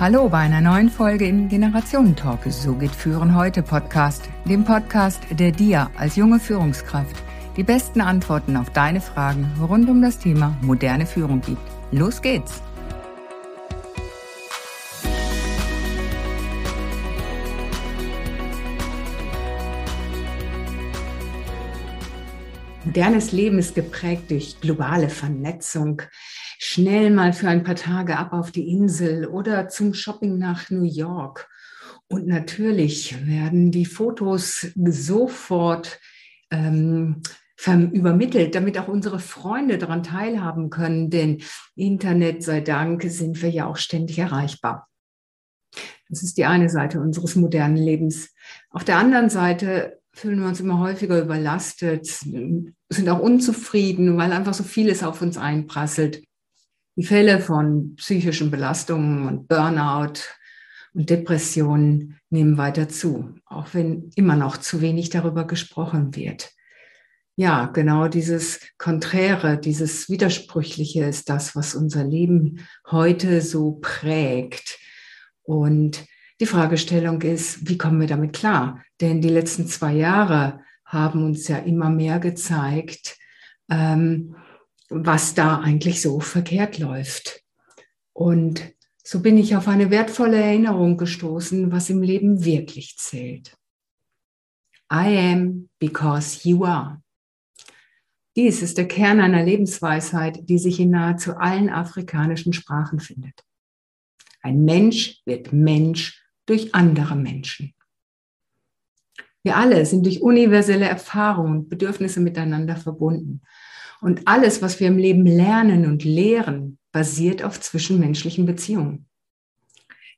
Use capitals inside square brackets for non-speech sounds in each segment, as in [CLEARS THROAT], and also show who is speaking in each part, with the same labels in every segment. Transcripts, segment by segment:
Speaker 1: Hallo bei einer neuen Folge im Generationentalk. So geht Führen heute Podcast, dem Podcast, der dir als junge Führungskraft die besten Antworten auf deine Fragen rund um das Thema moderne Führung gibt. Los geht's! Modernes Leben ist geprägt durch globale Vernetzung. Schnell mal für ein paar Tage ab auf die Insel oder zum Shopping nach New York. Und natürlich werden die Fotos sofort ähm, übermittelt, damit auch unsere Freunde daran teilhaben können. Denn Internet sei Dank sind wir ja auch ständig erreichbar. Das ist die eine Seite unseres modernen Lebens. Auf der anderen Seite fühlen wir uns immer häufiger überlastet, sind auch unzufrieden, weil einfach so vieles auf uns einprasselt. Die Fälle von psychischen Belastungen und Burnout und Depressionen nehmen weiter zu, auch wenn immer noch zu wenig darüber gesprochen wird. Ja, genau dieses Konträre, dieses Widersprüchliche ist das, was unser Leben heute so prägt. Und die Fragestellung ist, wie kommen wir damit klar? Denn die letzten zwei Jahre haben uns ja immer mehr gezeigt, ähm, was da eigentlich so verkehrt läuft. Und so bin ich auf eine wertvolle Erinnerung gestoßen, was im Leben wirklich zählt. I am because you are. Dies ist der Kern einer Lebensweisheit, die sich in nahezu allen afrikanischen Sprachen findet. Ein Mensch wird Mensch durch andere Menschen. Wir alle sind durch universelle Erfahrungen und Bedürfnisse miteinander verbunden. Und alles, was wir im Leben lernen und lehren, basiert auf zwischenmenschlichen Beziehungen.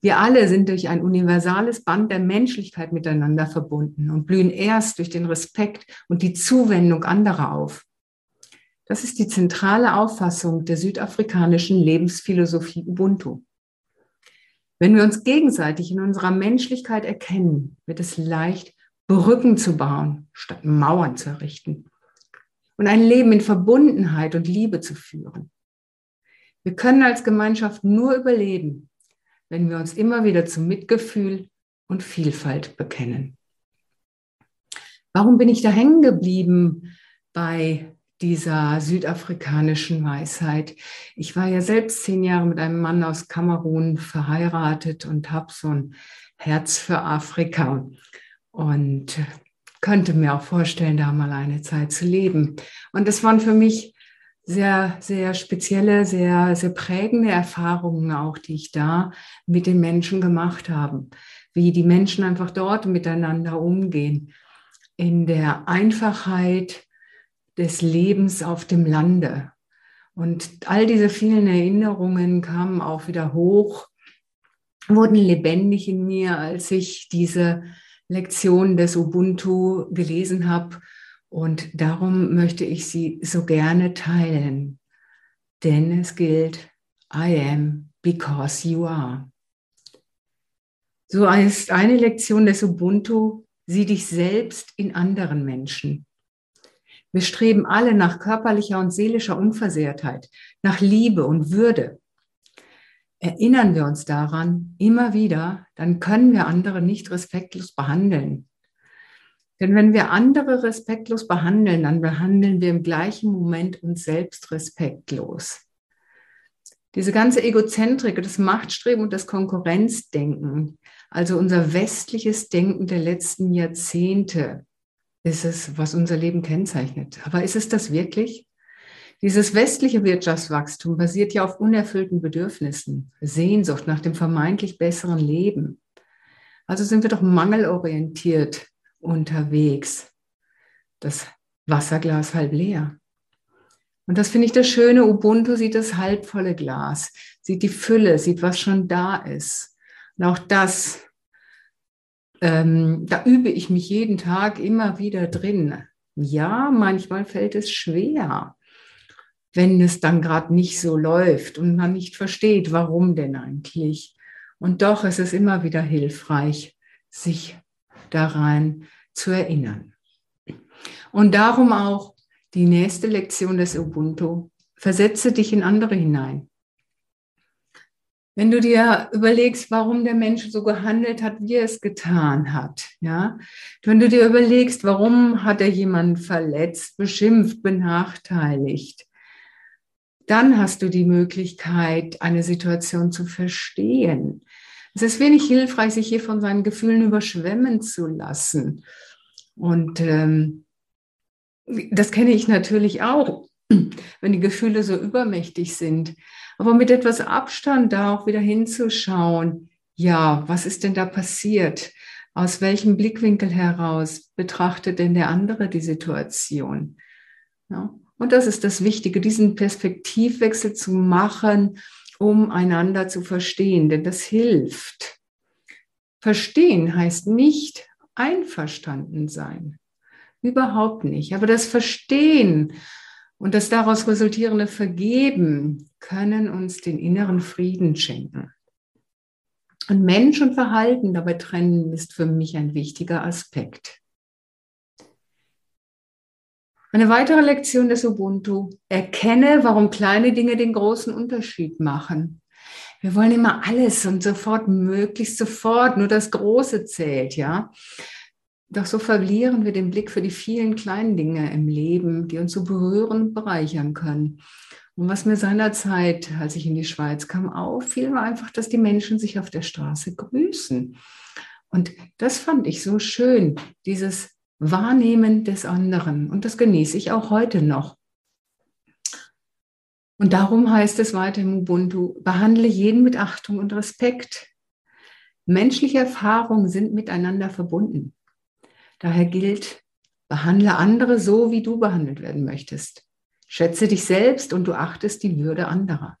Speaker 1: Wir alle sind durch ein universales Band der Menschlichkeit miteinander verbunden und blühen erst durch den Respekt und die Zuwendung anderer auf. Das ist die zentrale Auffassung der südafrikanischen Lebensphilosophie Ubuntu. Wenn wir uns gegenseitig in unserer Menschlichkeit erkennen, wird es leicht, Brücken zu bauen, statt Mauern zu errichten. Und ein Leben in Verbundenheit und Liebe zu führen. Wir können als Gemeinschaft nur überleben, wenn wir uns immer wieder zum Mitgefühl und Vielfalt bekennen. Warum bin ich da hängen geblieben bei dieser südafrikanischen Weisheit. Ich war ja selbst zehn Jahre mit einem Mann aus Kamerun verheiratet und habe so ein Herz für Afrika und könnte mir auch vorstellen, da mal eine Zeit zu leben. Und das waren für mich sehr, sehr spezielle, sehr, sehr prägende Erfahrungen auch, die ich da mit den Menschen gemacht habe. Wie die Menschen einfach dort miteinander umgehen. In der Einfachheit, des Lebens auf dem Lande. Und all diese vielen Erinnerungen kamen auch wieder hoch, wurden lebendig in mir, als ich diese Lektion des Ubuntu gelesen habe. Und darum möchte ich sie so gerne teilen. Denn es gilt, I am because you are. So ist eine Lektion des Ubuntu, sieh dich selbst in anderen Menschen. Wir streben alle nach körperlicher und seelischer Unversehrtheit, nach Liebe und Würde. Erinnern wir uns daran immer wieder, dann können wir andere nicht respektlos behandeln. Denn wenn wir andere respektlos behandeln, dann behandeln wir im gleichen Moment uns selbst respektlos. Diese ganze Egozentrik, das Machtstreben und das Konkurrenzdenken, also unser westliches Denken der letzten Jahrzehnte, ist es, was unser Leben kennzeichnet. Aber ist es das wirklich? Dieses westliche Wirtschaftswachstum basiert ja auf unerfüllten Bedürfnissen, Sehnsucht nach dem vermeintlich besseren Leben. Also sind wir doch mangelorientiert unterwegs. Das Wasserglas halb leer. Und das finde ich das Schöne. Ubuntu sieht das halbvolle Glas, sieht die Fülle, sieht, was schon da ist. Und auch das ähm, da übe ich mich jeden Tag immer wieder drin. Ja, manchmal fällt es schwer, wenn es dann gerade nicht so läuft und man nicht versteht, warum denn eigentlich. Und doch ist es immer wieder hilfreich, sich daran zu erinnern. Und darum auch die nächste Lektion des Ubuntu. Versetze dich in andere hinein. Wenn du dir überlegst, warum der Mensch so gehandelt hat, wie er es getan hat, ja, wenn du dir überlegst, warum hat er jemanden verletzt, beschimpft, benachteiligt, dann hast du die Möglichkeit, eine Situation zu verstehen. Es ist wenig hilfreich, sich hier von seinen Gefühlen überschwemmen zu lassen. Und ähm, das kenne ich natürlich auch, [CLEARS THROAT] wenn die Gefühle so übermächtig sind. Aber mit etwas Abstand da auch wieder hinzuschauen, ja, was ist denn da passiert? Aus welchem Blickwinkel heraus betrachtet denn der andere die Situation? Ja, und das ist das Wichtige, diesen Perspektivwechsel zu machen, um einander zu verstehen, denn das hilft. Verstehen heißt nicht einverstanden sein. Überhaupt nicht. Aber das Verstehen und das daraus resultierende Vergeben können uns den inneren Frieden schenken. Und Mensch und Verhalten dabei trennen ist für mich ein wichtiger Aspekt. Eine weitere Lektion des Ubuntu. Erkenne, warum kleine Dinge den großen Unterschied machen. Wir wollen immer alles und sofort, möglichst sofort, nur das Große zählt, ja. Doch so verlieren wir den Blick für die vielen kleinen Dinge im Leben, die uns so berühren und bereichern können. Und was mir seinerzeit, als ich in die Schweiz kam, auffiel, war einfach, dass die Menschen sich auf der Straße grüßen. Und das fand ich so schön, dieses Wahrnehmen des anderen. Und das genieße ich auch heute noch. Und darum heißt es weiter im Ubuntu, behandle jeden mit Achtung und Respekt. Menschliche Erfahrungen sind miteinander verbunden. Daher gilt, behandle andere so, wie du behandelt werden möchtest. Schätze dich selbst und du achtest die Würde anderer.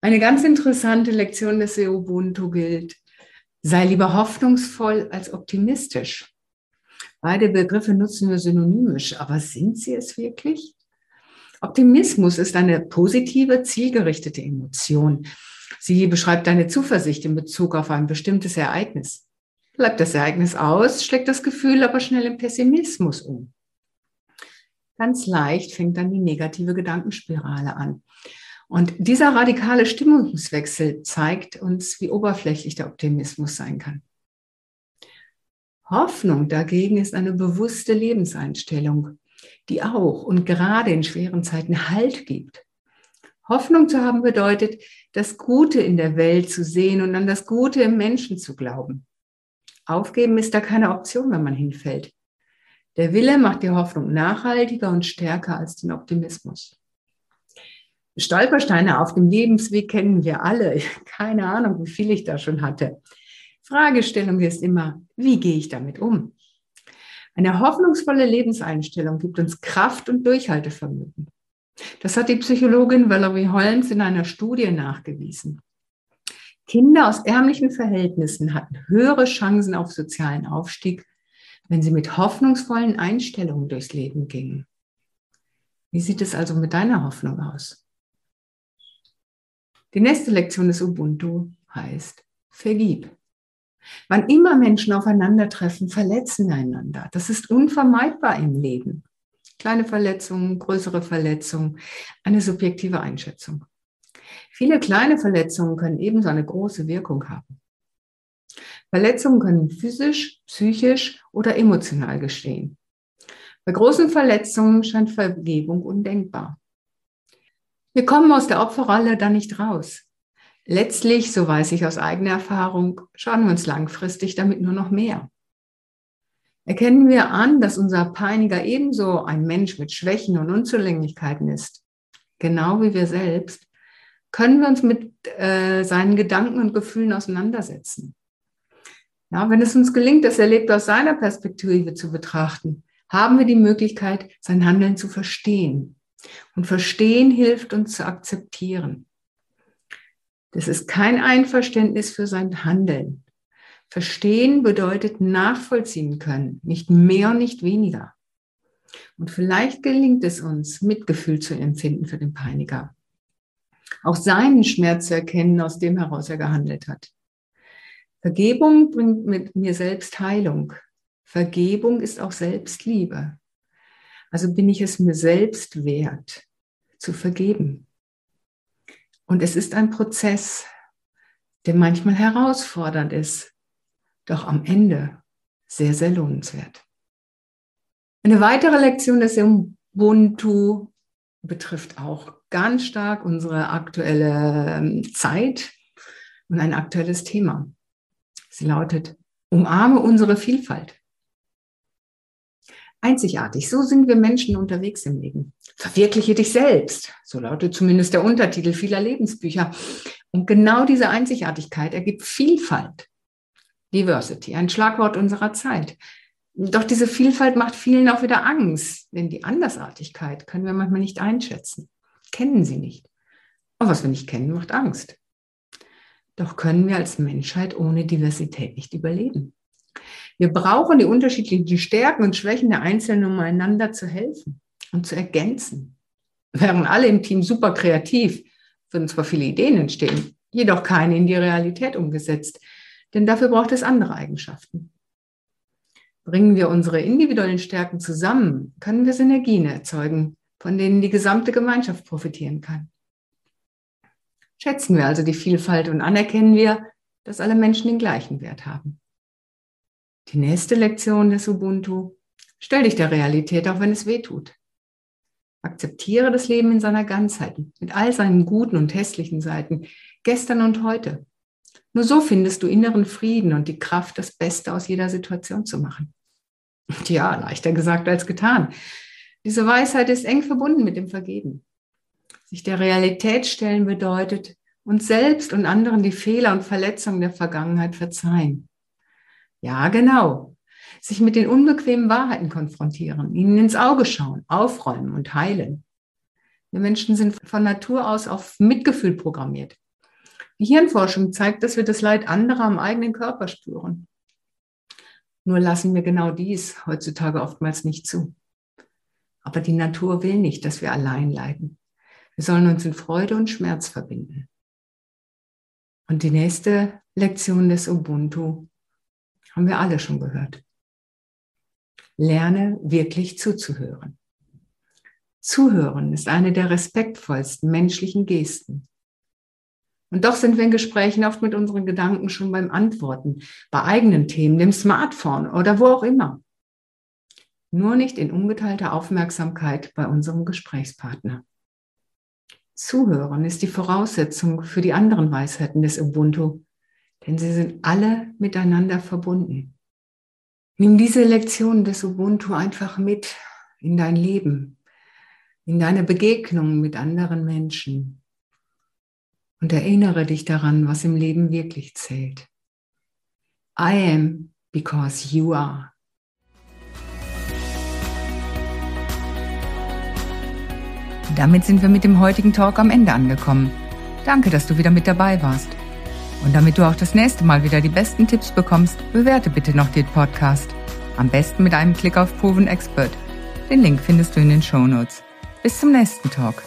Speaker 1: Eine ganz interessante Lektion des Ubuntu gilt, sei lieber hoffnungsvoll als optimistisch. Beide Begriffe nutzen wir synonymisch, aber sind sie es wirklich? Optimismus ist eine positive, zielgerichtete Emotion. Sie beschreibt deine Zuversicht in Bezug auf ein bestimmtes Ereignis. Bleibt das Ereignis aus, schlägt das Gefühl aber schnell im Pessimismus um. Ganz leicht fängt dann die negative Gedankenspirale an. Und dieser radikale Stimmungswechsel zeigt uns, wie oberflächlich der Optimismus sein kann. Hoffnung dagegen ist eine bewusste Lebenseinstellung, die auch und gerade in schweren Zeiten Halt gibt. Hoffnung zu haben bedeutet, das Gute in der Welt zu sehen und an das Gute im Menschen zu glauben. Aufgeben ist da keine Option, wenn man hinfällt. Der Wille macht die Hoffnung nachhaltiger und stärker als den Optimismus. Stolpersteine auf dem Lebensweg kennen wir alle. [LAUGHS] Keine Ahnung, wie viel ich da schon hatte. Fragestellung ist immer, wie gehe ich damit um? Eine hoffnungsvolle Lebenseinstellung gibt uns Kraft und Durchhaltevermögen. Das hat die Psychologin Valerie Holmes in einer Studie nachgewiesen. Kinder aus ärmlichen Verhältnissen hatten höhere Chancen auf sozialen Aufstieg, wenn sie mit hoffnungsvollen Einstellungen durchs Leben gingen. Wie sieht es also mit deiner Hoffnung aus? Die nächste Lektion des Ubuntu heißt, vergib. Wann immer Menschen aufeinandertreffen, verletzen einander. Das ist unvermeidbar im Leben. Kleine Verletzungen, größere Verletzungen, eine subjektive Einschätzung. Viele kleine Verletzungen können ebenso eine große Wirkung haben. Verletzungen können physisch, psychisch oder emotional geschehen. Bei großen Verletzungen scheint Vergebung undenkbar. Wir kommen aus der Opferrolle da nicht raus. Letztlich, so weiß ich aus eigener Erfahrung, schaden wir uns langfristig damit nur noch mehr. Erkennen wir an, dass unser Peiniger ebenso ein Mensch mit Schwächen und Unzulänglichkeiten ist, genau wie wir selbst, können wir uns mit äh, seinen Gedanken und Gefühlen auseinandersetzen. Ja, wenn es uns gelingt, das Erlebte aus seiner Perspektive zu betrachten, haben wir die Möglichkeit, sein Handeln zu verstehen. Und verstehen hilft uns zu akzeptieren. Das ist kein Einverständnis für sein Handeln. Verstehen bedeutet nachvollziehen können, nicht mehr nicht weniger. Und vielleicht gelingt es uns, Mitgefühl zu empfinden für den Peiniger auch seinen Schmerz zu erkennen, aus dem heraus er gehandelt hat. Vergebung bringt mit mir selbst Heilung. Vergebung ist auch Selbstliebe. Also bin ich es mir selbst wert, zu vergeben. Und es ist ein Prozess, der manchmal herausfordernd ist, doch am Ende sehr, sehr lohnenswert. Eine weitere Lektion des Ubuntu betrifft auch ganz stark unsere aktuelle ähm, Zeit und ein aktuelles Thema. Sie lautet, umarme unsere Vielfalt. Einzigartig, so sind wir Menschen unterwegs im Leben. Verwirkliche dich selbst, so lautet zumindest der Untertitel vieler Lebensbücher. Und genau diese Einzigartigkeit ergibt Vielfalt. Diversity, ein Schlagwort unserer Zeit. Doch diese Vielfalt macht vielen auch wieder Angst, denn die Andersartigkeit können wir manchmal nicht einschätzen, kennen sie nicht. Und was wir nicht kennen, macht Angst. Doch können wir als Menschheit ohne Diversität nicht überleben. Wir brauchen die unterschiedlichen Stärken und Schwächen der Einzelnen, um einander zu helfen und zu ergänzen. Wären alle im Team super kreativ, würden zwar viele Ideen entstehen, jedoch keine in die Realität umgesetzt, denn dafür braucht es andere Eigenschaften. Bringen wir unsere individuellen Stärken zusammen, können wir Synergien erzeugen, von denen die gesamte Gemeinschaft profitieren kann. Schätzen wir also die Vielfalt und anerkennen wir, dass alle Menschen den gleichen Wert haben. Die nächste Lektion des Ubuntu. Stell dich der Realität, auch wenn es weh tut. Akzeptiere das Leben in seiner Ganzheit, mit all seinen guten und hässlichen Seiten, gestern und heute. Nur so findest du inneren Frieden und die Kraft, das Beste aus jeder Situation zu machen. Ja, leichter gesagt als getan. Diese Weisheit ist eng verbunden mit dem Vergeben. Sich der Realität stellen bedeutet, uns selbst und anderen die Fehler und Verletzungen der Vergangenheit verzeihen. Ja, genau. Sich mit den unbequemen Wahrheiten konfrontieren, ihnen ins Auge schauen, aufräumen und heilen. Wir Menschen sind von Natur aus auf Mitgefühl programmiert. Die Hirnforschung zeigt, dass wir das Leid anderer am eigenen Körper spüren. Nur lassen wir genau dies heutzutage oftmals nicht zu. Aber die Natur will nicht, dass wir allein leiden. Wir sollen uns in Freude und Schmerz verbinden. Und die nächste Lektion des Ubuntu haben wir alle schon gehört. Lerne wirklich zuzuhören. Zuhören ist eine der respektvollsten menschlichen Gesten. Und doch sind wir in Gesprächen oft mit unseren Gedanken schon beim Antworten, bei eigenen Themen, dem Smartphone oder wo auch immer. Nur nicht in ungeteilter Aufmerksamkeit bei unserem Gesprächspartner. Zuhören ist die Voraussetzung für die anderen Weisheiten des Ubuntu, denn sie sind alle miteinander verbunden. Nimm diese Lektionen des Ubuntu einfach mit in dein Leben, in deine Begegnungen mit anderen Menschen, und erinnere dich daran, was im Leben wirklich zählt. I am because you are.
Speaker 2: Damit sind wir mit dem heutigen Talk am Ende angekommen. Danke, dass du wieder mit dabei warst. Und damit du auch das nächste Mal wieder die besten Tipps bekommst, bewerte bitte noch den Podcast. Am besten mit einem Klick auf Proven Expert. Den Link findest du in den Show Notes. Bis zum nächsten Talk.